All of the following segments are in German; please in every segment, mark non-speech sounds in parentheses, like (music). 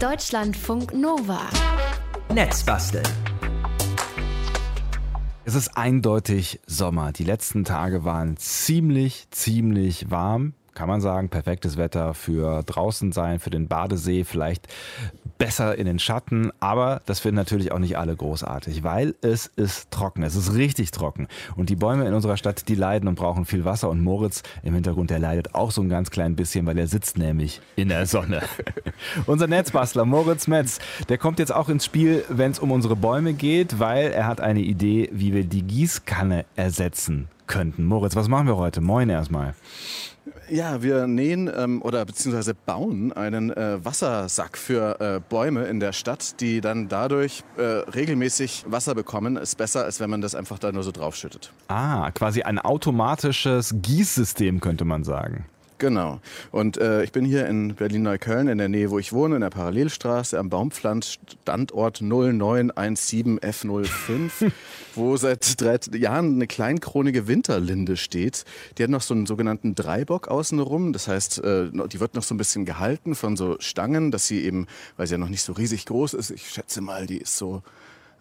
Deutschlandfunk Nova. Netzbasteln. Es ist eindeutig Sommer. Die letzten Tage waren ziemlich, ziemlich warm. Kann man sagen, perfektes Wetter für draußen sein, für den Badesee, vielleicht besser in den Schatten, aber das finden natürlich auch nicht alle großartig, weil es ist trocken, es ist richtig trocken und die Bäume in unserer Stadt, die leiden und brauchen viel Wasser und Moritz im Hintergrund, der leidet auch so ein ganz klein bisschen, weil er sitzt nämlich in der Sonne. (laughs) Unser Netzbastler Moritz Metz, der kommt jetzt auch ins Spiel, wenn es um unsere Bäume geht, weil er hat eine Idee, wie wir die Gießkanne ersetzen könnten. Moritz, was machen wir heute? Moin erstmal. Ja, wir nähen ähm, oder beziehungsweise bauen einen äh, Wassersack für äh, Bäume in der Stadt, die dann dadurch äh, regelmäßig Wasser bekommen. Ist besser, als wenn man das einfach da nur so draufschüttet. Ah, quasi ein automatisches Gießsystem könnte man sagen. Genau. Und äh, ich bin hier in Berlin-Neukölln, in der Nähe, wo ich wohne, in der Parallelstraße am Baumpflanz, Standort 0917F05, (laughs) wo seit drei Jahren eine kleinkronige Winterlinde steht. Die hat noch so einen sogenannten Dreibock außenrum. Das heißt, äh, die wird noch so ein bisschen gehalten von so Stangen, dass sie eben, weil sie ja noch nicht so riesig groß ist, ich schätze mal, die ist so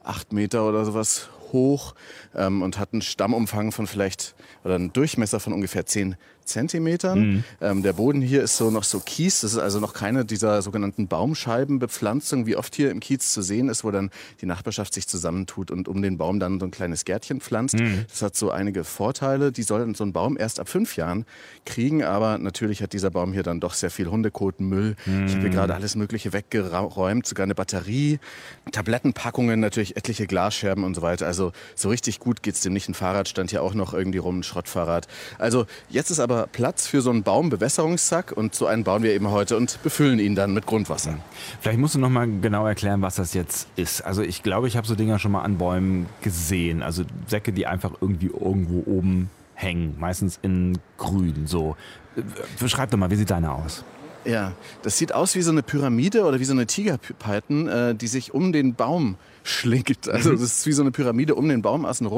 acht Meter oder sowas hoch ähm, und hat einen Stammumfang von vielleicht oder einen Durchmesser von ungefähr zehn Zentimetern. Mhm. Ähm, der Boden hier ist so noch so Kies. Das ist also noch keine dieser sogenannten Baumscheibenbepflanzung, wie oft hier im Kiez zu sehen ist, wo dann die Nachbarschaft sich zusammentut und um den Baum dann so ein kleines Gärtchen pflanzt. Mhm. Das hat so einige Vorteile. Die soll so ein Baum erst ab fünf Jahren kriegen, aber natürlich hat dieser Baum hier dann doch sehr viel Hundekotenmüll. Mhm. Ich habe hier gerade alles Mögliche weggeräumt, sogar eine Batterie, Tablettenpackungen, natürlich etliche Glasscherben und so weiter. Also so richtig gut geht's dem nicht. Ein Fahrrad stand hier auch noch irgendwie rum, ein Schrottfahrrad. Also jetzt ist aber aber Platz für so einen Baumbewässerungssack und so einen bauen wir eben heute und befüllen ihn dann mit Grundwasser. Vielleicht musst du noch mal genau erklären, was das jetzt ist. Also ich glaube, ich habe so Dinger schon mal an Bäumen gesehen. Also Säcke, die einfach irgendwie irgendwo oben hängen, meistens in grün. So, beschreib doch mal, wie sieht deine aus? Ja, das sieht aus wie so eine Pyramide oder wie so eine Tigerpython, äh, die sich um den Baum schlingt. (laughs) Also das ist wie so eine Pyramide um den Baum außen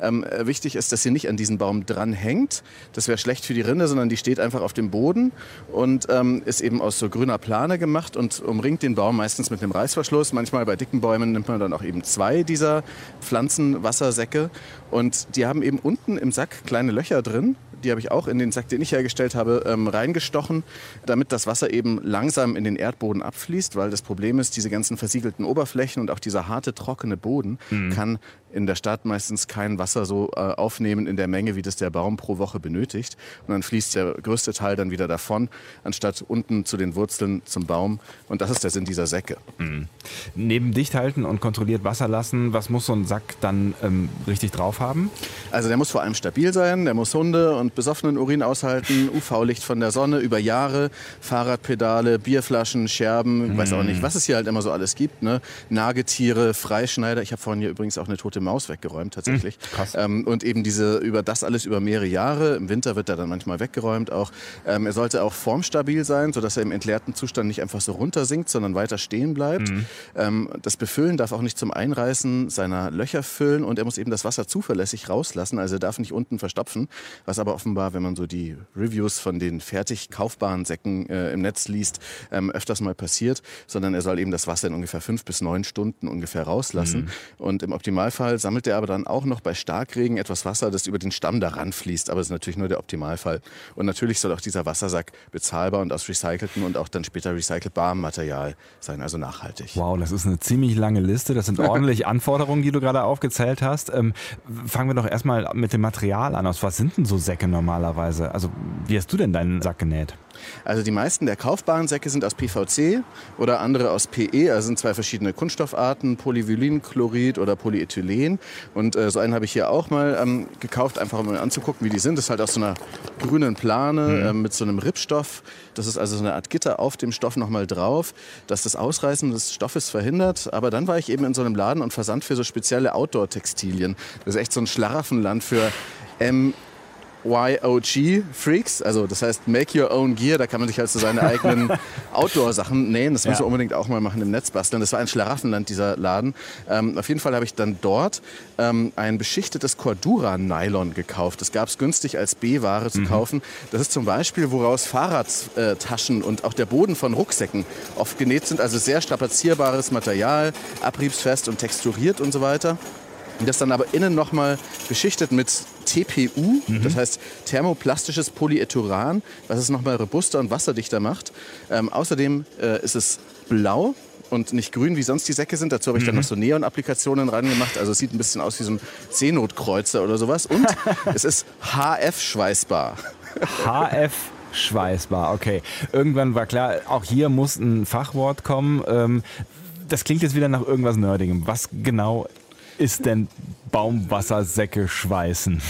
Ähm, äh, wichtig ist, dass sie nicht an diesen Baum dran hängt. Das wäre schlecht für die Rinde, sondern die steht einfach auf dem Boden und ähm, ist eben aus so grüner Plane gemacht und umringt den Baum meistens mit einem Reißverschluss. Manchmal bei dicken Bäumen nimmt man dann auch eben zwei dieser Pflanzenwassersäcke und die haben eben unten im Sack kleine Löcher drin. Die habe ich auch in den Sack, den ich hergestellt habe, ähm, reingestochen, damit das Wasser eben langsam in den Erdboden abfließt, weil das Problem ist, diese ganzen versiegelten Oberflächen und auch dieser harte, trockene Boden mhm. kann in der Stadt meistens kein Wasser so äh, aufnehmen in der Menge, wie das der Baum pro Woche benötigt. Und dann fließt der größte Teil dann wieder davon, anstatt unten zu den Wurzeln zum Baum. Und das ist der Sinn dieser Säcke. Mhm. Neben dicht halten und kontrolliert Wasser lassen, was muss so ein Sack dann ähm, richtig drauf haben? Also der muss vor allem stabil sein, der muss Hunde und besoffenen Urin aushalten, UV-Licht von der Sonne über Jahre, Fahrradpedale, Bierflaschen, Scherben, mhm. weiß auch nicht, was es hier halt immer so alles gibt. Ne? Nagetiere, Freischneider. Ich habe vorhin hier übrigens auch eine tote Maus weggeräumt tatsächlich. Mhm, ähm, und eben diese über das alles über mehrere Jahre. Im Winter wird er dann manchmal weggeräumt auch. Ähm, er sollte auch formstabil sein, sodass er im entleerten Zustand nicht einfach so runtersinkt, sondern weiter stehen bleibt. Mhm. Ähm, das Befüllen darf auch nicht zum Einreißen seiner Löcher füllen und er muss eben das Wasser zuverlässig rauslassen. Also er darf nicht unten verstopfen, was aber offenbar, wenn man so die Reviews von den fertig kaufbaren Säcken äh, im Netz liest, ähm, öfters mal passiert, sondern er soll eben das Wasser in ungefähr fünf bis neun Stunden ungefähr rauslassen. Mhm. Und im Optimalfall sammelt er aber dann auch noch bei Starkregen etwas Wasser, das über den Stamm daran fließt. Aber es ist natürlich nur der Optimalfall. Und natürlich soll auch dieser Wassersack bezahlbar und aus recyceltem und auch dann später recycelbarem Material sein, also nachhaltig. Wow, das ist eine ziemlich lange Liste. Das sind (laughs) ordentlich Anforderungen, die du gerade aufgezählt hast. Ähm, fangen wir doch erstmal mit dem Material an. Aus was sind denn so Säcke normalerweise? Also, wie hast du denn deinen Sack genäht? Also die meisten der kaufbaren Säcke sind aus PVC oder andere aus PE. Also sind zwei verschiedene Kunststoffarten, Polyvinylenchlorid oder Polyethylen. Und äh, so einen habe ich hier auch mal ähm, gekauft, einfach um mal anzugucken, wie die sind. Das ist halt aus so einer grünen Plane mhm. äh, mit so einem Rippstoff. Das ist also so eine Art Gitter auf dem Stoff nochmal drauf, dass das Ausreißen des Stoffes verhindert. Aber dann war ich eben in so einem Laden und versand für so spezielle Outdoor-Textilien. Das ist echt so ein Schlaraffenland für ähm, YOG Freaks, also das heißt Make Your Own Gear, da kann man sich halt so seine eigenen (laughs) Outdoor-Sachen nähen. Das müssen wir unbedingt auch mal machen im Netz basteln. Das war ein Schlaraffenland, dieser Laden. Ähm, auf jeden Fall habe ich dann dort ähm, ein beschichtetes Cordura-Nylon gekauft. Das gab es günstig als B-Ware zu mhm. kaufen. Das ist zum Beispiel, woraus Fahrradtaschen und auch der Boden von Rucksäcken oft genäht sind. Also sehr strapazierbares Material, abriebsfest und texturiert und so weiter. Das dann aber innen nochmal beschichtet mit TPU, mhm. das heißt thermoplastisches Polyethyran, was es nochmal robuster und wasserdichter macht. Ähm, außerdem äh, ist es blau und nicht grün, wie sonst die Säcke sind. Dazu habe ich mhm. dann noch so Neon-Applikationen rangemacht. Also es sieht ein bisschen aus wie so ein Seenotkreuzer oder sowas. Und (laughs) es ist HF-schweißbar. HF schweißbar, okay. Irgendwann war klar, auch hier muss ein Fachwort kommen. Ähm, das klingt jetzt wieder nach irgendwas Nerdigem. Was genau ist denn Baumwassersäcke schweißen?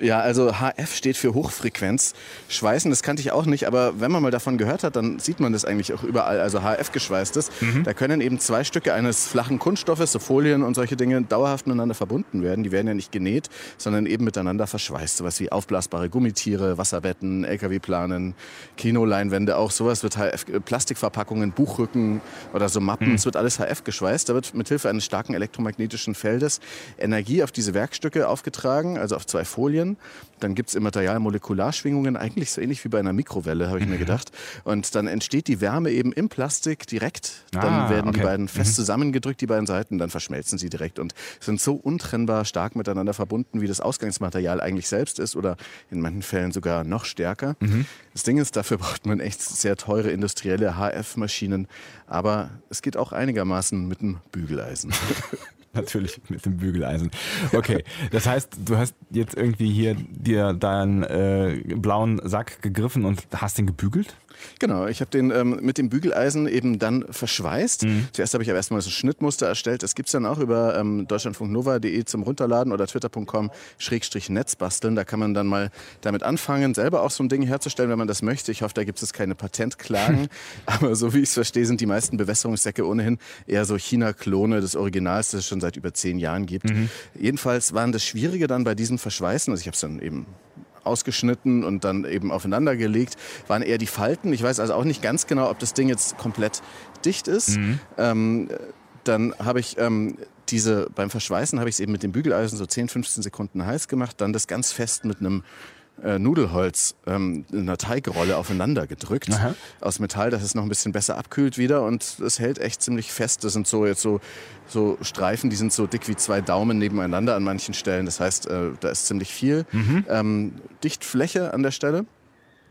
Ja, also HF steht für Hochfrequenz. Schweißen, das kannte ich auch nicht, aber wenn man mal davon gehört hat, dann sieht man das eigentlich auch überall. Also HF geschweißtes. Mhm. Da können eben zwei Stücke eines flachen Kunststoffes, so Folien und solche Dinge, dauerhaft miteinander verbunden werden. Die werden ja nicht genäht, sondern eben miteinander verschweißt. Sowas wie aufblasbare Gummitiere, Wasserbetten, LKW-Planen, Kinoleinwände, auch sowas wird HF, äh, Plastikverpackungen, Buchrücken oder so Mappen, mhm. es wird alles HF geschweißt. Da wird mithilfe eines starken elektromagnetischen Feldes Energie auf diese Werkstücke aufgetragen, also auf zwei Folien Chemicalien. Dann gibt es im Material Molekularschwingungen, eigentlich so ähnlich wie bei einer Mikrowelle, habe ich mhm. mir gedacht. Und dann entsteht die Wärme eben im Plastik direkt. Dann ah, werden okay. die beiden fest mhm. zusammengedrückt, die beiden Seiten, dann verschmelzen sie direkt und sind so untrennbar stark miteinander verbunden, wie das Ausgangsmaterial eigentlich selbst ist oder in manchen Fällen sogar noch stärker. Mhm. Das Ding ist, dafür (laughs) braucht man echt sehr teure industrielle HF-Maschinen, aber es geht auch einigermaßen mit einem Bügeleisen. (laughs) Natürlich mit dem Bügeleisen. Okay, das heißt, du hast jetzt irgendwie hier dir deinen äh, blauen Sack gegriffen und hast den gebügelt? Genau, ich habe den ähm, mit dem Bügeleisen eben dann verschweißt. Mhm. Zuerst habe ich aber erstmal so ein Schnittmuster erstellt. Das gibt es dann auch über ähm, deutschlandfunknova.de zum Runterladen oder twitter.com Schrägstrich basteln. Da kann man dann mal damit anfangen, selber auch so ein Ding herzustellen, wenn man das möchte. Ich hoffe, da gibt es keine Patentklagen. (laughs) aber so wie ich es verstehe, sind die meisten Bewässerungssäcke ohnehin eher so China-Klone des Originals, das es schon seit über zehn Jahren gibt. Mhm. Jedenfalls waren das Schwierige dann bei diesem Verschweißen, also ich habe es dann eben ausgeschnitten und dann eben aufeinander gelegt, waren eher die Falten. Ich weiß also auch nicht ganz genau, ob das Ding jetzt komplett dicht ist. Mhm. Ähm, dann habe ich ähm, diese, beim Verschweißen habe ich es eben mit dem Bügeleisen so 10, 15 Sekunden heiß gemacht, dann das ganz fest mit einem äh, Nudelholz ähm, in einer Teigrolle aufeinander gedrückt Aha. aus Metall, dass es noch ein bisschen besser abkühlt wieder und es hält echt ziemlich fest. Das sind so jetzt so, so Streifen, die sind so dick wie zwei Daumen nebeneinander an manchen Stellen. Das heißt, äh, da ist ziemlich viel mhm. ähm, Dichtfläche an der Stelle.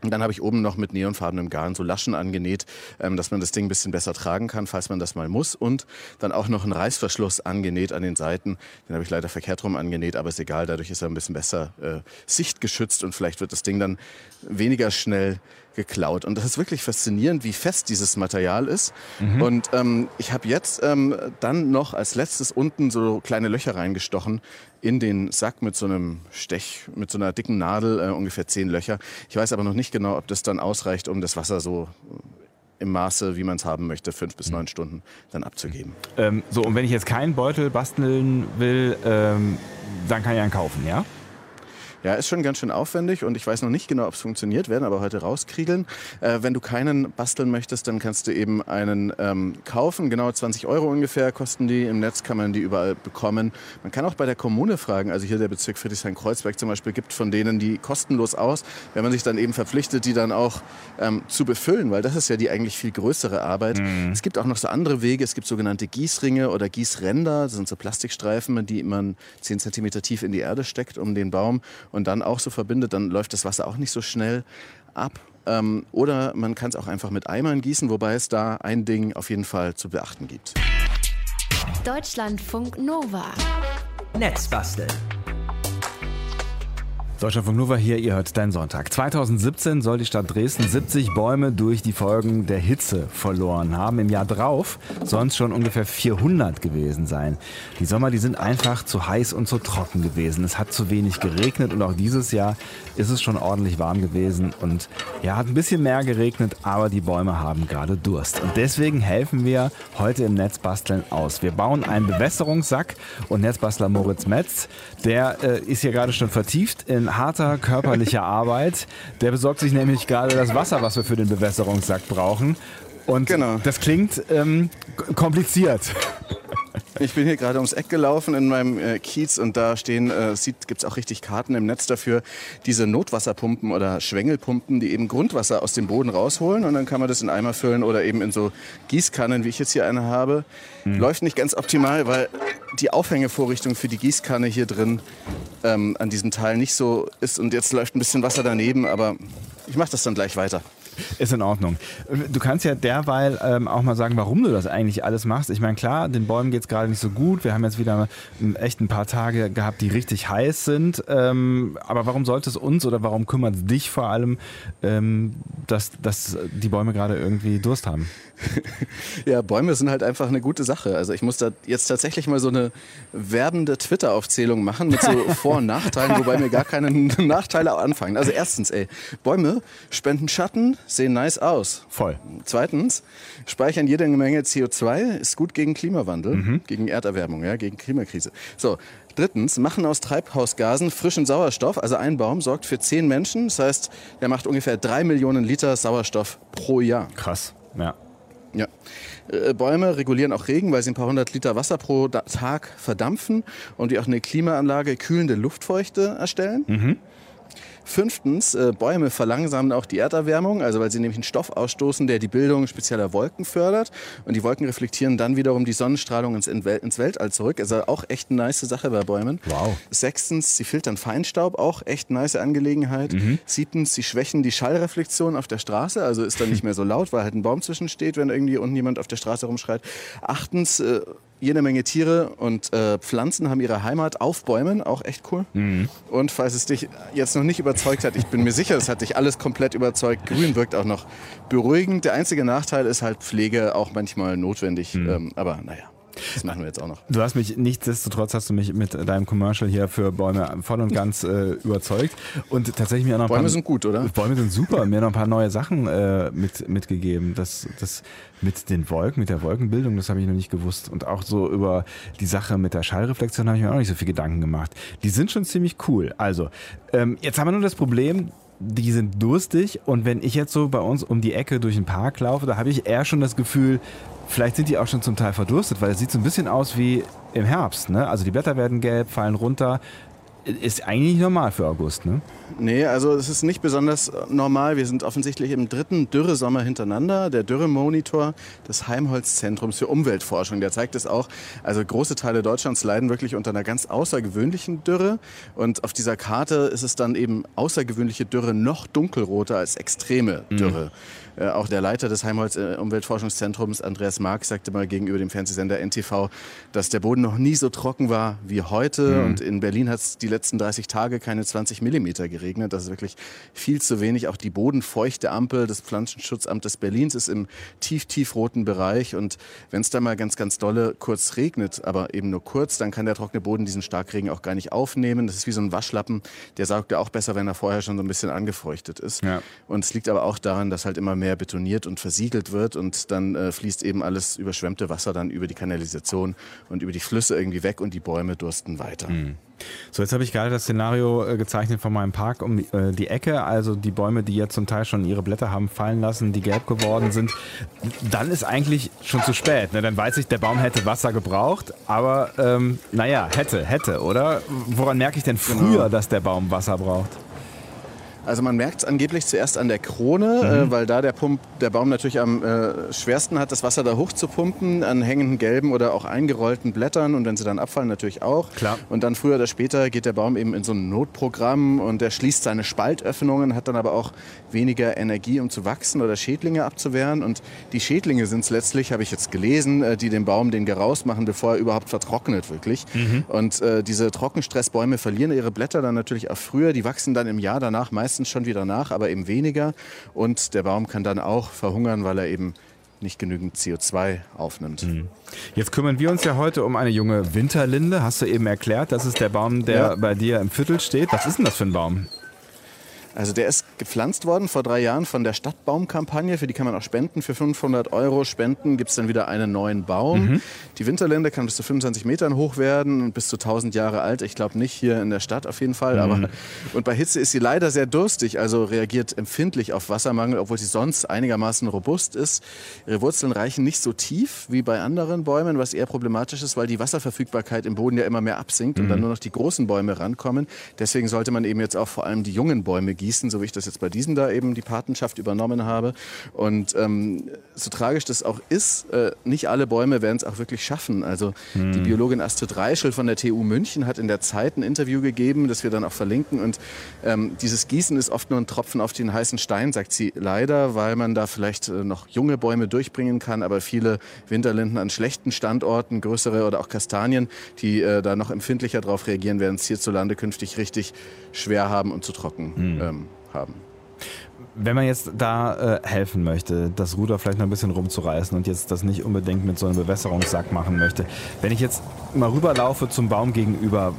Und dann habe ich oben noch mit neonfarbenem Garn so Laschen angenäht, ähm, dass man das Ding ein bisschen besser tragen kann, falls man das mal muss. Und dann auch noch einen Reißverschluss angenäht an den Seiten. Den habe ich leider verkehrt rum angenäht, aber ist egal. Dadurch ist er ein bisschen besser äh, sichtgeschützt und vielleicht wird das Ding dann weniger schnell geklaut. Und das ist wirklich faszinierend, wie fest dieses Material ist. Mhm. Und ähm, ich habe jetzt ähm, dann noch als letztes unten so kleine Löcher reingestochen in den Sack mit so einem Stech, mit so einer dicken Nadel, äh, ungefähr zehn Löcher. Ich weiß aber noch nicht genau, ob das dann ausreicht, um das Wasser so im Maße, wie man es haben möchte, fünf bis neun Stunden dann abzugeben. Ähm, so, und wenn ich jetzt keinen Beutel basteln will, ähm, dann kann ich einen kaufen, ja? Ja, ist schon ganz schön aufwendig und ich weiß noch nicht genau, ob es funktioniert, werden aber heute rauskriegeln. Äh, wenn du keinen basteln möchtest, dann kannst du eben einen ähm, kaufen. Genau 20 Euro ungefähr kosten die. Im Netz kann man die überall bekommen. Man kann auch bei der Kommune fragen. Also hier der Bezirk Friedrichshain-Kreuzberg zum Beispiel gibt von denen die kostenlos aus, wenn man sich dann eben verpflichtet, die dann auch ähm, zu befüllen, weil das ist ja die eigentlich viel größere Arbeit. Mhm. Es gibt auch noch so andere Wege. Es gibt sogenannte Gießringe oder Gießränder. Das sind so Plastikstreifen, die man 10 cm tief in die Erde steckt, um den Baum und dann auch so verbindet, dann läuft das Wasser auch nicht so schnell ab. Ähm, oder man kann es auch einfach mit Eimern gießen, wobei es da ein Ding auf jeden Fall zu beachten gibt. Deutschlandfunk Nova. Netzbasteln. Deutschlandfunk Nova hier, ihr hört deinen Sonntag. 2017 soll die Stadt Dresden 70 Bäume durch die Folgen der Hitze verloren haben. Im Jahr drauf sollen es schon ungefähr 400 gewesen sein. Die Sommer, die sind einfach zu heiß und zu trocken gewesen. Es hat zu wenig geregnet und auch dieses Jahr ist es schon ordentlich warm gewesen und ja, hat ein bisschen mehr geregnet, aber die Bäume haben gerade Durst. Und deswegen helfen wir heute im Netzbasteln aus. Wir bauen einen Bewässerungssack und Netzbastler Moritz Metz, der äh, ist hier gerade schon vertieft in in harter körperlicher (laughs) Arbeit. Der besorgt sich nämlich gerade das Wasser, was wir für den Bewässerungssack brauchen. Und genau. das klingt ähm, kompliziert. Ich bin hier gerade ums Eck gelaufen in meinem äh, Kiez und da stehen, äh, gibt es auch richtig Karten im Netz dafür, diese Notwasserpumpen oder Schwengelpumpen, die eben Grundwasser aus dem Boden rausholen und dann kann man das in Eimer füllen oder eben in so Gießkannen, wie ich jetzt hier eine habe. Hm. Läuft nicht ganz optimal, weil die Aufhängevorrichtung für die Gießkanne hier drin ähm, an diesem Teil nicht so ist und jetzt läuft ein bisschen Wasser daneben, aber ich mache das dann gleich weiter. (laughs) Ist in Ordnung. Du kannst ja derweil ähm, auch mal sagen, warum du das eigentlich alles machst. Ich meine, klar, den Bäumen geht es gerade nicht so gut. Wir haben jetzt wieder echt ein paar Tage gehabt, die richtig heiß sind. Ähm, aber warum sollte es uns oder warum kümmert es dich vor allem, ähm, dass, dass die Bäume gerade irgendwie Durst haben? (laughs) ja, Bäume sind halt einfach eine gute Sache. Also ich muss da jetzt tatsächlich mal so eine werbende Twitter-Aufzählung machen mit so (laughs) Vor- und Nachteilen, wobei mir gar keine Nachteile anfangen. Also erstens, ey, Bäume spenden Schatten, sehen nice aus. Voll. Zweitens, speichern jede Menge CO2, ist gut gegen Klimawandel, mhm. gegen Erderwärmung, ja, gegen Klimakrise. So, Drittens, machen aus Treibhausgasen frischen Sauerstoff. Also ein Baum sorgt für zehn Menschen. Das heißt, der macht ungefähr drei Millionen Liter Sauerstoff pro Jahr. Krass, ja. Ja. Äh, Bäume regulieren auch Regen, weil sie ein paar hundert Liter Wasser pro Tag verdampfen und die auch eine Klimaanlage kühlende Luftfeuchte erstellen. Mhm. Fünftens, äh, Bäume verlangsamen auch die Erderwärmung, also weil sie nämlich einen Stoff ausstoßen, der die Bildung spezieller Wolken fördert. Und die Wolken reflektieren dann wiederum die Sonnenstrahlung ins, ins Weltall zurück. Also auch echt eine nice Sache bei Bäumen. Wow. Sechstens, sie filtern Feinstaub, auch echt nice Angelegenheit. Mhm. Siebtens, sie schwächen die Schallreflexion auf der Straße, also ist dann nicht mehr so laut, weil halt ein Baum zwischensteht, wenn irgendwie unten jemand auf der Straße rumschreit. Achtens, äh, jede Menge Tiere und äh, Pflanzen haben ihre Heimat auf Bäumen, auch echt cool. Mhm. Und falls es dich jetzt noch nicht überzeugt hat, ich bin mir sicher, es hat dich alles komplett überzeugt. Grün wirkt auch noch beruhigend. Der einzige Nachteil ist halt Pflege auch manchmal notwendig. Mhm. Ähm, aber naja. Das machen wir jetzt auch noch. Du hast mich, nichtsdestotrotz hast du mich mit deinem Commercial hier für Bäume voll und ganz äh, überzeugt. Und tatsächlich mir noch Bäume paar, sind gut, oder? Bäume sind super. mir noch ein paar neue Sachen äh, mit, mitgegeben. Das, das mit den Wolken, mit der Wolkenbildung, das habe ich noch nicht gewusst. Und auch so über die Sache mit der Schallreflexion habe ich mir auch nicht so viel Gedanken gemacht. Die sind schon ziemlich cool. Also, ähm, jetzt haben wir nur das Problem, die sind durstig und wenn ich jetzt so bei uns um die Ecke durch den Park laufe, da habe ich eher schon das Gefühl, Vielleicht sind die auch schon zum Teil verdurstet, weil es sieht so ein bisschen aus wie im Herbst. Ne? Also die Blätter werden gelb, fallen runter. Ist eigentlich nicht normal für August, ne? Nee, also es ist nicht besonders normal. Wir sind offensichtlich im dritten Dürresommer hintereinander. Der Dürremonitor des Heimholzzentrums für Umweltforschung, der zeigt es auch. Also große Teile Deutschlands leiden wirklich unter einer ganz außergewöhnlichen Dürre. Und auf dieser Karte ist es dann eben außergewöhnliche Dürre noch dunkelroter als extreme mhm. Dürre. Mhm. Äh, auch der Leiter des Heimholz äh, Umweltforschungszentrums, Andreas Mark, sagte mal gegenüber dem Fernsehsender NTV, dass der Boden noch nie so trocken war wie heute. Mhm. Und in Berlin hat es die letzten 30 Tage keine 20 Millimeter geregnet. Das ist wirklich viel zu wenig. Auch die bodenfeuchte Ampel des Pflanzenschutzamtes Berlins ist im tief, tiefroten Bereich. Und wenn es da mal ganz, ganz dolle kurz regnet, aber eben nur kurz, dann kann der trockene Boden diesen Starkregen auch gar nicht aufnehmen. Das ist wie so ein Waschlappen. Der saugt ja auch besser, wenn er vorher schon so ein bisschen angefeuchtet ist. Ja. Und es liegt aber auch daran, dass halt immer mehr mehr betoniert und versiegelt wird und dann äh, fließt eben alles überschwemmte Wasser dann über die Kanalisation und über die Flüsse irgendwie weg und die Bäume dursten weiter. Mhm. So, jetzt habe ich gerade das Szenario äh, gezeichnet von meinem Park um äh, die Ecke, also die Bäume, die jetzt zum Teil schon ihre Blätter haben fallen lassen, die gelb geworden sind. Dann ist eigentlich schon zu spät. Ne? Dann weiß ich, der Baum hätte Wasser gebraucht, aber ähm, naja, hätte, hätte, oder? Woran merke ich denn früher, genau. dass der Baum Wasser braucht? Also man merkt es angeblich zuerst an der Krone, mhm. äh, weil da der, Pump, der Baum natürlich am äh, schwersten hat, das Wasser da hoch zu pumpen, an hängenden gelben oder auch eingerollten Blättern und wenn sie dann abfallen natürlich auch. Klar. Und dann früher oder später geht der Baum eben in so ein Notprogramm und der schließt seine Spaltöffnungen, hat dann aber auch weniger Energie, um zu wachsen oder Schädlinge abzuwehren. Und die Schädlinge sind es letztlich, habe ich jetzt gelesen, äh, die den Baum den Geraus machen, bevor er überhaupt vertrocknet wirklich. Mhm. Und äh, diese Trockenstressbäume verlieren ihre Blätter dann natürlich auch früher. Die wachsen dann im Jahr danach meistens meistens schon wieder nach, aber eben weniger. Und der Baum kann dann auch verhungern, weil er eben nicht genügend CO2 aufnimmt. Mhm. Jetzt kümmern wir uns ja heute um eine junge Winterlinde. Hast du eben erklärt, das ist der Baum, der ja. bei dir im Viertel steht. Was ist denn das für ein Baum? Also der ist gepflanzt worden vor drei Jahren von der Stadtbaumkampagne. Für die kann man auch spenden. Für 500 Euro spenden gibt es dann wieder einen neuen Baum. Mhm. Die Winterlinde kann bis zu 25 Metern hoch werden und bis zu 1000 Jahre alt. Ich glaube nicht hier in der Stadt auf jeden Fall. Mhm. Aber, und bei Hitze ist sie leider sehr durstig, also reagiert empfindlich auf Wassermangel, obwohl sie sonst einigermaßen robust ist. Ihre Wurzeln reichen nicht so tief wie bei anderen Bäumen, was eher problematisch ist, weil die Wasserverfügbarkeit im Boden ja immer mehr absinkt mhm. und dann nur noch die großen Bäume rankommen. Deswegen sollte man eben jetzt auch vor allem die jungen Bäume gießen gießen, so wie ich das jetzt bei diesem da eben die Patenschaft übernommen habe. Und ähm, so tragisch das auch ist, äh, nicht alle Bäume werden es auch wirklich schaffen. Also hm. die Biologin Astrid Reischel von der TU München hat in der Zeit ein Interview gegeben, das wir dann auch verlinken. Und ähm, dieses Gießen ist oft nur ein Tropfen auf den heißen Stein, sagt sie leider, weil man da vielleicht äh, noch junge Bäume durchbringen kann, aber viele Winterlinden an schlechten Standorten, größere oder auch Kastanien, die äh, da noch empfindlicher darauf reagieren, werden es hierzulande künftig richtig schwer haben und zu trocken. Hm. Ähm, haben. Wenn man jetzt da äh, helfen möchte, das Ruder vielleicht noch ein bisschen rumzureißen und jetzt das nicht unbedingt mit so einem Bewässerungssack machen möchte, wenn ich jetzt mal rüberlaufe zum Baum gegenüber,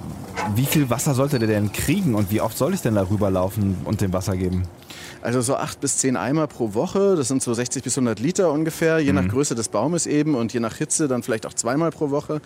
wie viel Wasser sollte der denn kriegen und wie oft soll ich denn da rüberlaufen und dem Wasser geben? Also so acht bis zehn Eimer pro Woche, das sind so 60 bis 100 Liter ungefähr, je mhm. nach Größe des Baumes eben und je nach Hitze dann vielleicht auch zweimal pro Woche.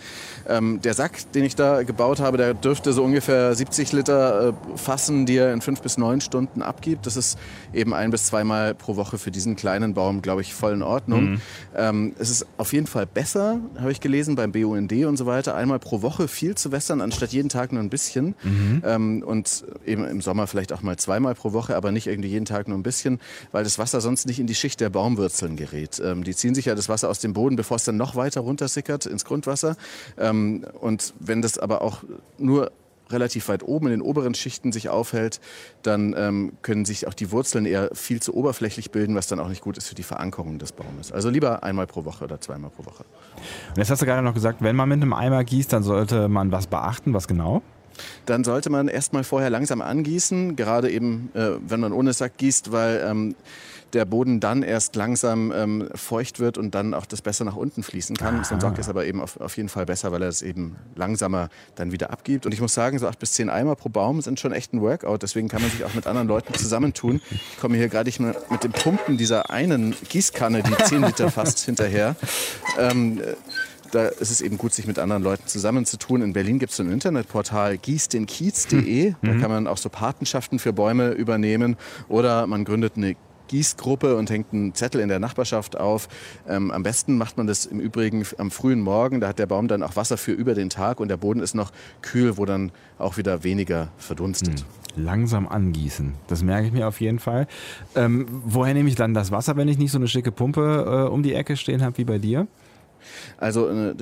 Ähm, der Sack, den ich da gebaut habe, der dürfte so ungefähr 70 Liter äh, fassen, die er in fünf bis neun Stunden abgibt. Das ist eben ein bis zweimal pro Woche für diesen kleinen Baum, glaube ich, voll in Ordnung. Mhm. Ähm, es ist auf jeden Fall besser, habe ich gelesen, beim BUND und so weiter, einmal pro Woche viel zu wässern, anstatt jeden Tag nur ein bisschen. Mhm. Ähm, und eben im Sommer vielleicht auch mal zweimal pro Woche, aber nicht irgendwie jeden Tag Tag nur ein bisschen, weil das Wasser sonst nicht in die Schicht der Baumwurzeln gerät. Ähm, die ziehen sich ja das Wasser aus dem Boden, bevor es dann noch weiter runtersickert ins Grundwasser. Ähm, und wenn das aber auch nur relativ weit oben in den oberen Schichten sich aufhält, dann ähm, können sich auch die Wurzeln eher viel zu oberflächlich bilden, was dann auch nicht gut ist für die Verankerung des Baumes. Also lieber einmal pro Woche oder zweimal pro Woche. Und jetzt hast du gerade noch gesagt, wenn man mit einem Eimer gießt, dann sollte man was beachten. Was genau? Dann sollte man erstmal vorher langsam angießen, gerade eben, äh, wenn man ohne Sack gießt, weil ähm, der Boden dann erst langsam ähm, feucht wird und dann auch das besser nach unten fließen kann. Aha. So ein Sack ist aber eben auf, auf jeden Fall besser, weil er es eben langsamer dann wieder abgibt. Und ich muss sagen, so acht bis zehn Eimer pro Baum sind schon echt ein Workout. Deswegen kann man sich auch mit anderen Leuten zusammentun. Ich komme hier gerade mit dem Pumpen dieser einen Gießkanne, die zehn Liter fast hinterher. Ähm, da ist es eben gut, sich mit anderen Leuten zusammenzutun. In Berlin gibt es ein Internetportal gießdenkiez.de. Mhm. Da kann man auch so Patenschaften für Bäume übernehmen. Oder man gründet eine Gießgruppe und hängt einen Zettel in der Nachbarschaft auf. Ähm, am besten macht man das im Übrigen am frühen Morgen. Da hat der Baum dann auch Wasser für über den Tag und der Boden ist noch kühl, wo dann auch wieder weniger verdunstet. Hm. Langsam angießen, das merke ich mir auf jeden Fall. Ähm, woher nehme ich dann das Wasser, wenn ich nicht so eine schicke Pumpe äh, um die Ecke stehen habe wie bei dir? Also äh,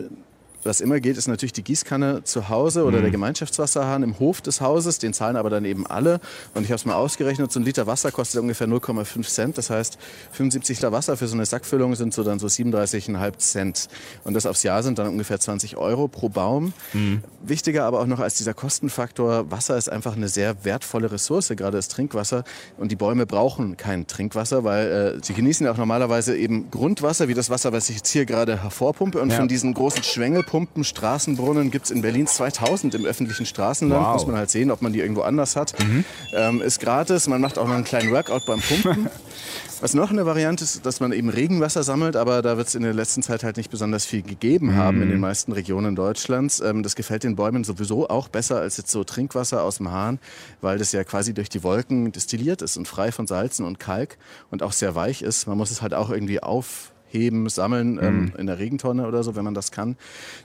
was immer geht, ist natürlich die Gießkanne zu Hause oder mhm. der Gemeinschaftswasserhahn im Hof des Hauses. Den zahlen aber dann eben alle. Und ich habe es mal ausgerechnet, so ein Liter Wasser kostet ungefähr 0,5 Cent. Das heißt, 75 Liter Wasser für so eine Sackfüllung sind so dann so 37,5 Cent. Und das aufs Jahr sind dann ungefähr 20 Euro pro Baum. Mhm. Wichtiger aber auch noch als dieser Kostenfaktor, Wasser ist einfach eine sehr wertvolle Ressource, gerade das Trinkwasser. Und die Bäume brauchen kein Trinkwasser, weil äh, sie genießen ja auch normalerweise eben Grundwasser, wie das Wasser, was ich jetzt hier gerade hervorpumpe. Und ja. von diesen großen Schwengel Wärmepumpen, Straßenbrunnen gibt es in Berlin 2000 im öffentlichen Straßenland. Wow. Muss man halt sehen, ob man die irgendwo anders hat. Mhm. Ähm, ist gratis. Man macht auch noch einen kleinen Workout beim Pumpen. (laughs) Was noch eine Variante ist, dass man eben Regenwasser sammelt, aber da wird es in der letzten Zeit halt nicht besonders viel gegeben haben mhm. in den meisten Regionen Deutschlands. Ähm, das gefällt den Bäumen sowieso auch besser als jetzt so Trinkwasser aus dem Hahn, weil das ja quasi durch die Wolken destilliert ist und frei von Salzen und Kalk und auch sehr weich ist. Man muss es halt auch irgendwie auf heben, sammeln ähm, mhm. in der Regentonne oder so, wenn man das kann.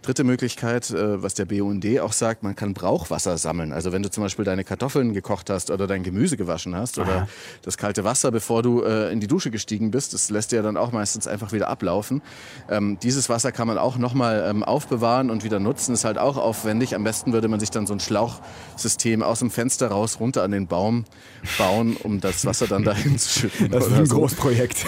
Dritte Möglichkeit, äh, was der BUND auch sagt, man kann Brauchwasser sammeln. Also wenn du zum Beispiel deine Kartoffeln gekocht hast oder dein Gemüse gewaschen hast Aha. oder das kalte Wasser, bevor du äh, in die Dusche gestiegen bist, das lässt dir ja dann auch meistens einfach wieder ablaufen. Ähm, dieses Wasser kann man auch nochmal ähm, aufbewahren und wieder nutzen. Ist halt auch aufwendig. Am besten würde man sich dann so ein Schlauchsystem aus dem Fenster raus runter an den Baum bauen, um das Wasser dann dahin zu schütten. Das ist ein so. Großprojekt.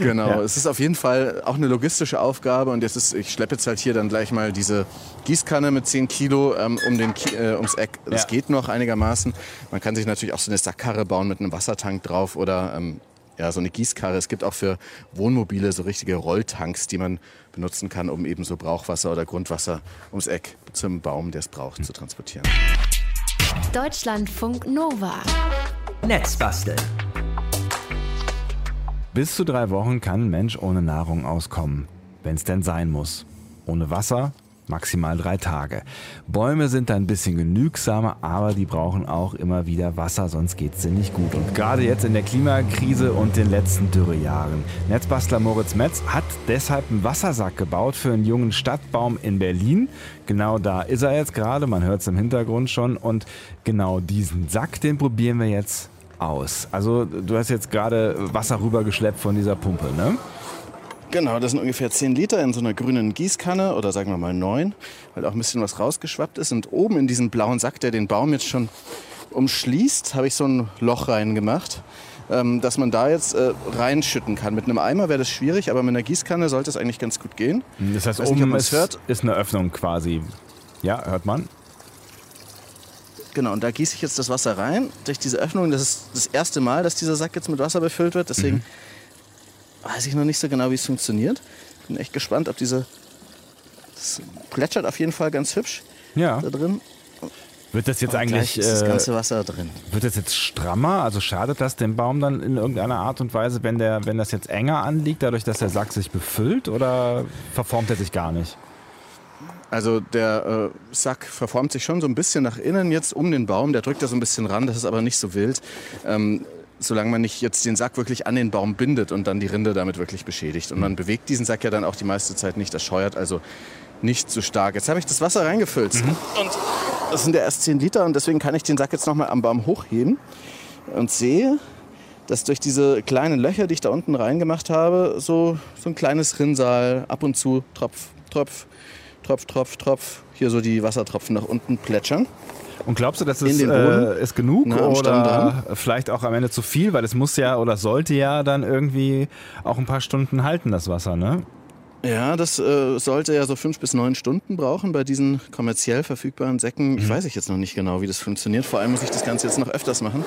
genau. Ja. Es ist auf jeden Fall auch eine logistische Aufgabe und jetzt ist, ich schleppe jetzt halt hier dann gleich mal diese Gießkanne mit 10 Kilo ähm, um den, äh, ums Eck. Das ja. geht noch einigermaßen. Man kann sich natürlich auch so eine Sackkarre bauen mit einem Wassertank drauf oder ähm, ja, so eine Gießkarre. Es gibt auch für Wohnmobile so richtige Rolltanks, die man benutzen kann, um eben so Brauchwasser oder Grundwasser ums Eck zum Baum, der es braucht, zu transportieren. Deutschlandfunk Nova. Netzbasteln. Bis zu drei Wochen kann ein Mensch ohne Nahrung auskommen, wenn es denn sein muss. Ohne Wasser maximal drei Tage. Bäume sind da ein bisschen genügsamer, aber die brauchen auch immer wieder Wasser, sonst geht es denen nicht gut. Und gerade jetzt in der Klimakrise und den letzten Dürrejahren. Netzbastler Moritz Metz hat deshalb einen Wassersack gebaut für einen jungen Stadtbaum in Berlin. Genau da ist er jetzt gerade, man hört es im Hintergrund schon. Und genau diesen Sack, den probieren wir jetzt aus. Also du hast jetzt gerade Wasser rübergeschleppt von dieser Pumpe, ne? Genau, das sind ungefähr 10 Liter in so einer grünen Gießkanne oder sagen wir mal 9, weil auch ein bisschen was rausgeschwappt ist. Und oben in diesen blauen Sack, der den Baum jetzt schon umschließt, habe ich so ein Loch reingemacht, ähm, dass man da jetzt äh, reinschütten kann. Mit einem Eimer wäre das schwierig, aber mit einer Gießkanne sollte es eigentlich ganz gut gehen. Das heißt, nicht, oben man's ist, hört. ist eine Öffnung quasi. Ja, hört man? Genau, und da gieße ich jetzt das Wasser rein. Durch diese Öffnung, das ist das erste Mal, dass dieser Sack jetzt mit Wasser befüllt wird. Deswegen weiß ich noch nicht so genau, wie es funktioniert. Bin echt gespannt, ob diese. Das plätschert auf jeden Fall ganz hübsch Ja. da drin. Wird das jetzt Und eigentlich ist das äh, ganze Wasser drin. wird das jetzt strammer? Also schadet das dem Baum dann in irgendeiner Art und Weise, wenn der wenn das jetzt enger anliegt, dadurch, dass der Sack sich befüllt oder verformt er sich gar nicht? Also der äh, Sack verformt sich schon so ein bisschen nach innen jetzt um den Baum. Der drückt da so ein bisschen ran, das ist aber nicht so wild. Ähm, solange man nicht jetzt den Sack wirklich an den Baum bindet und dann die Rinde damit wirklich beschädigt. Und man bewegt diesen Sack ja dann auch die meiste Zeit nicht. Das scheuert also nicht so stark. Jetzt habe ich das Wasser reingefüllt. Und das sind ja erst 10 Liter und deswegen kann ich den Sack jetzt nochmal am Baum hochheben und sehe, dass durch diese kleinen Löcher, die ich da unten reingemacht habe, so, so ein kleines Rinnsal ab und zu Tropf, Tropf, Tropf, Tropf, Tropf, hier so die Wassertropfen nach unten plätschern. Und glaubst du, das ist, äh, ist genug Stamm oder vielleicht auch am Ende zu viel, weil es muss ja oder sollte ja dann irgendwie auch ein paar Stunden halten, das Wasser, ne? Ja, das äh, sollte ja so fünf bis neun Stunden brauchen bei diesen kommerziell verfügbaren Säcken. Ich weiß ich jetzt noch nicht genau, wie das funktioniert. Vor allem muss ich das Ganze jetzt noch öfters machen,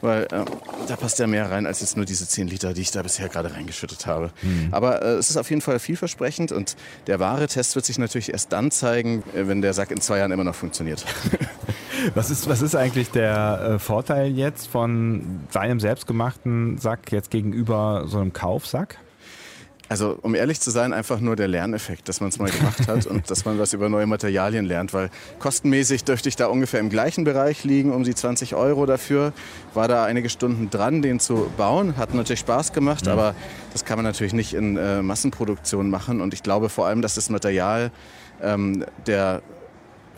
weil äh, da passt ja mehr rein als jetzt nur diese zehn Liter, die ich da bisher gerade reingeschüttet habe. Aber äh, es ist auf jeden Fall vielversprechend und der wahre Test wird sich natürlich erst dann zeigen, äh, wenn der Sack in zwei Jahren immer noch funktioniert. (laughs) Was ist, was ist eigentlich der äh, Vorteil jetzt von deinem selbstgemachten Sack jetzt gegenüber so einem Kaufsack? Also um ehrlich zu sein, einfach nur der Lerneffekt, dass man es mal gemacht hat und dass man was über neue Materialien lernt, weil kostenmäßig dürfte ich da ungefähr im gleichen Bereich liegen, um die 20 Euro dafür. War da einige Stunden dran, den zu bauen, hat natürlich Spaß gemacht, aber das kann man natürlich nicht in äh, Massenproduktion machen. Und ich glaube vor allem, dass das Material ähm, der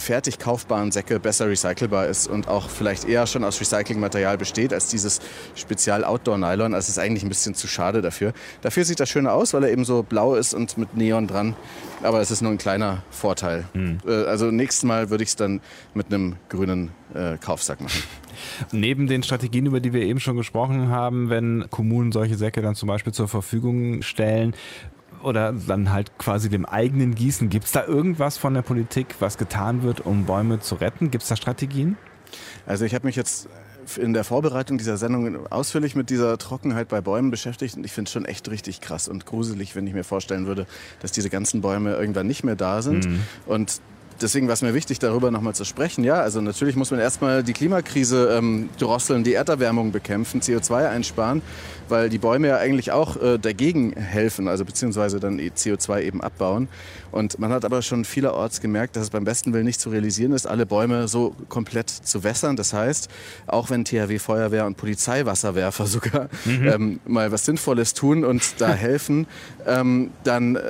fertig kaufbaren Säcke besser recycelbar ist und auch vielleicht eher schon aus Recyclingmaterial besteht als dieses Spezial-Outdoor-Nylon. Also es ist eigentlich ein bisschen zu schade dafür. Dafür sieht das schöner aus, weil er eben so blau ist und mit Neon dran. Aber es ist nur ein kleiner Vorteil. Äh, also nächstes Mal würde ich es dann mit einem grünen äh, Kaufsack machen. Neben den Strategien, über die wir eben schon gesprochen haben, wenn Kommunen solche Säcke dann zum Beispiel zur Verfügung stellen, oder dann halt quasi dem eigenen Gießen. Gibt es da irgendwas von der Politik, was getan wird, um Bäume zu retten? Gibt es da Strategien? Also ich habe mich jetzt in der Vorbereitung dieser Sendung ausführlich mit dieser Trockenheit bei Bäumen beschäftigt und ich finde es schon echt richtig krass und gruselig, wenn ich mir vorstellen würde, dass diese ganzen Bäume irgendwann nicht mehr da sind. Und deswegen war es mir wichtig, darüber nochmal zu sprechen. Ja, also natürlich muss man erstmal die Klimakrise ähm, drosseln, die Erderwärmung bekämpfen, CO2 einsparen, weil die Bäume ja eigentlich auch äh, dagegen helfen, also beziehungsweise dann eh CO2 eben abbauen. Und man hat aber schon vielerorts gemerkt, dass es beim besten Willen nicht zu realisieren ist, alle Bäume so komplett zu wässern. Das heißt, auch wenn THW, Feuerwehr und Polizeiwasserwerfer (laughs) sogar ähm, mal was Sinnvolles tun und da (laughs) helfen, ähm, dann äh,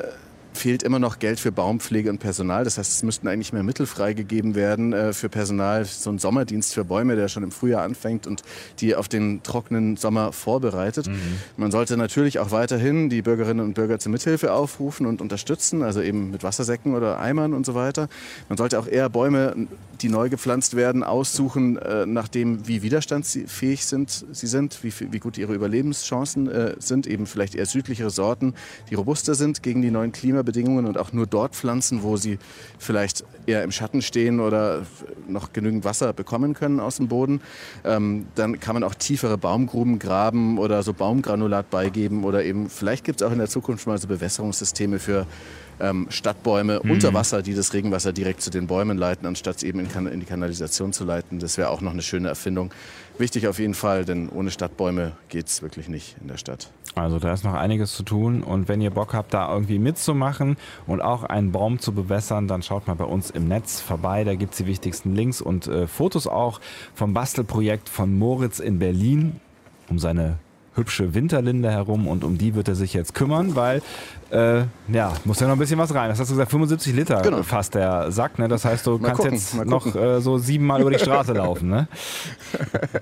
fehlt immer noch Geld für Baumpflege und Personal. Das heißt, es müssten eigentlich mehr Mittel freigegeben werden äh, für Personal. So ein Sommerdienst für Bäume, der schon im Frühjahr anfängt und die auf den trockenen Sommer vorbereitet. Man sollte natürlich auch weiterhin die Bürgerinnen und Bürger zur Mithilfe aufrufen und unterstützen, also eben mit Wassersäcken oder Eimern und so weiter. Man sollte auch eher Bäume, die neu gepflanzt werden, aussuchen, äh, nach dem, wie widerstandsfähig sind, sie sind, wie, wie gut ihre Überlebenschancen äh, sind. Eben vielleicht eher südlichere Sorten, die robuster sind gegen die neuen Klimabedingungen Bedingungen und auch nur dort pflanzen, wo sie vielleicht eher im Schatten stehen oder noch genügend Wasser bekommen können aus dem Boden. Ähm, dann kann man auch tiefere Baumgruben graben oder so Baumgranulat beigeben oder eben vielleicht gibt es auch in der Zukunft mal so Bewässerungssysteme für ähm, Stadtbäume mhm. unter Wasser, die das Regenwasser direkt zu den Bäumen leiten, anstatt es eben in, in die Kanalisation zu leiten. Das wäre auch noch eine schöne Erfindung. Wichtig auf jeden Fall, denn ohne Stadtbäume geht es wirklich nicht in der Stadt. Also da ist noch einiges zu tun und wenn ihr Bock habt, da irgendwie mitzumachen und auch einen Baum zu bewässern, dann schaut mal bei uns im Netz vorbei. Da gibt es die wichtigsten Links und äh, Fotos auch vom Bastelprojekt von Moritz in Berlin um seine hübsche Winterlinde herum und um die wird er sich jetzt kümmern, weil äh, ja, muss ja noch ein bisschen was rein. Das hast du gesagt, 75 Liter genau. fast der Sack. Ne? Das heißt, du mal kannst gucken, jetzt noch äh, so siebenmal über die Straße (laughs) laufen. Ne?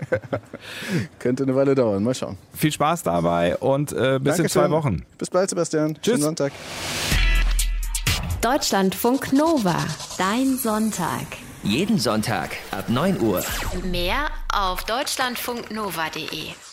(laughs) Könnte eine Weile dauern. Mal schauen. Viel Spaß dabei und äh, bis Dankeschön. in zwei Wochen. Bis bald, Sebastian. Tschüss. Schönen Sonntag. Deutschlandfunk Nova. Dein Sonntag. Jeden Sonntag ab 9 Uhr. Mehr auf deutschlandfunknova.de.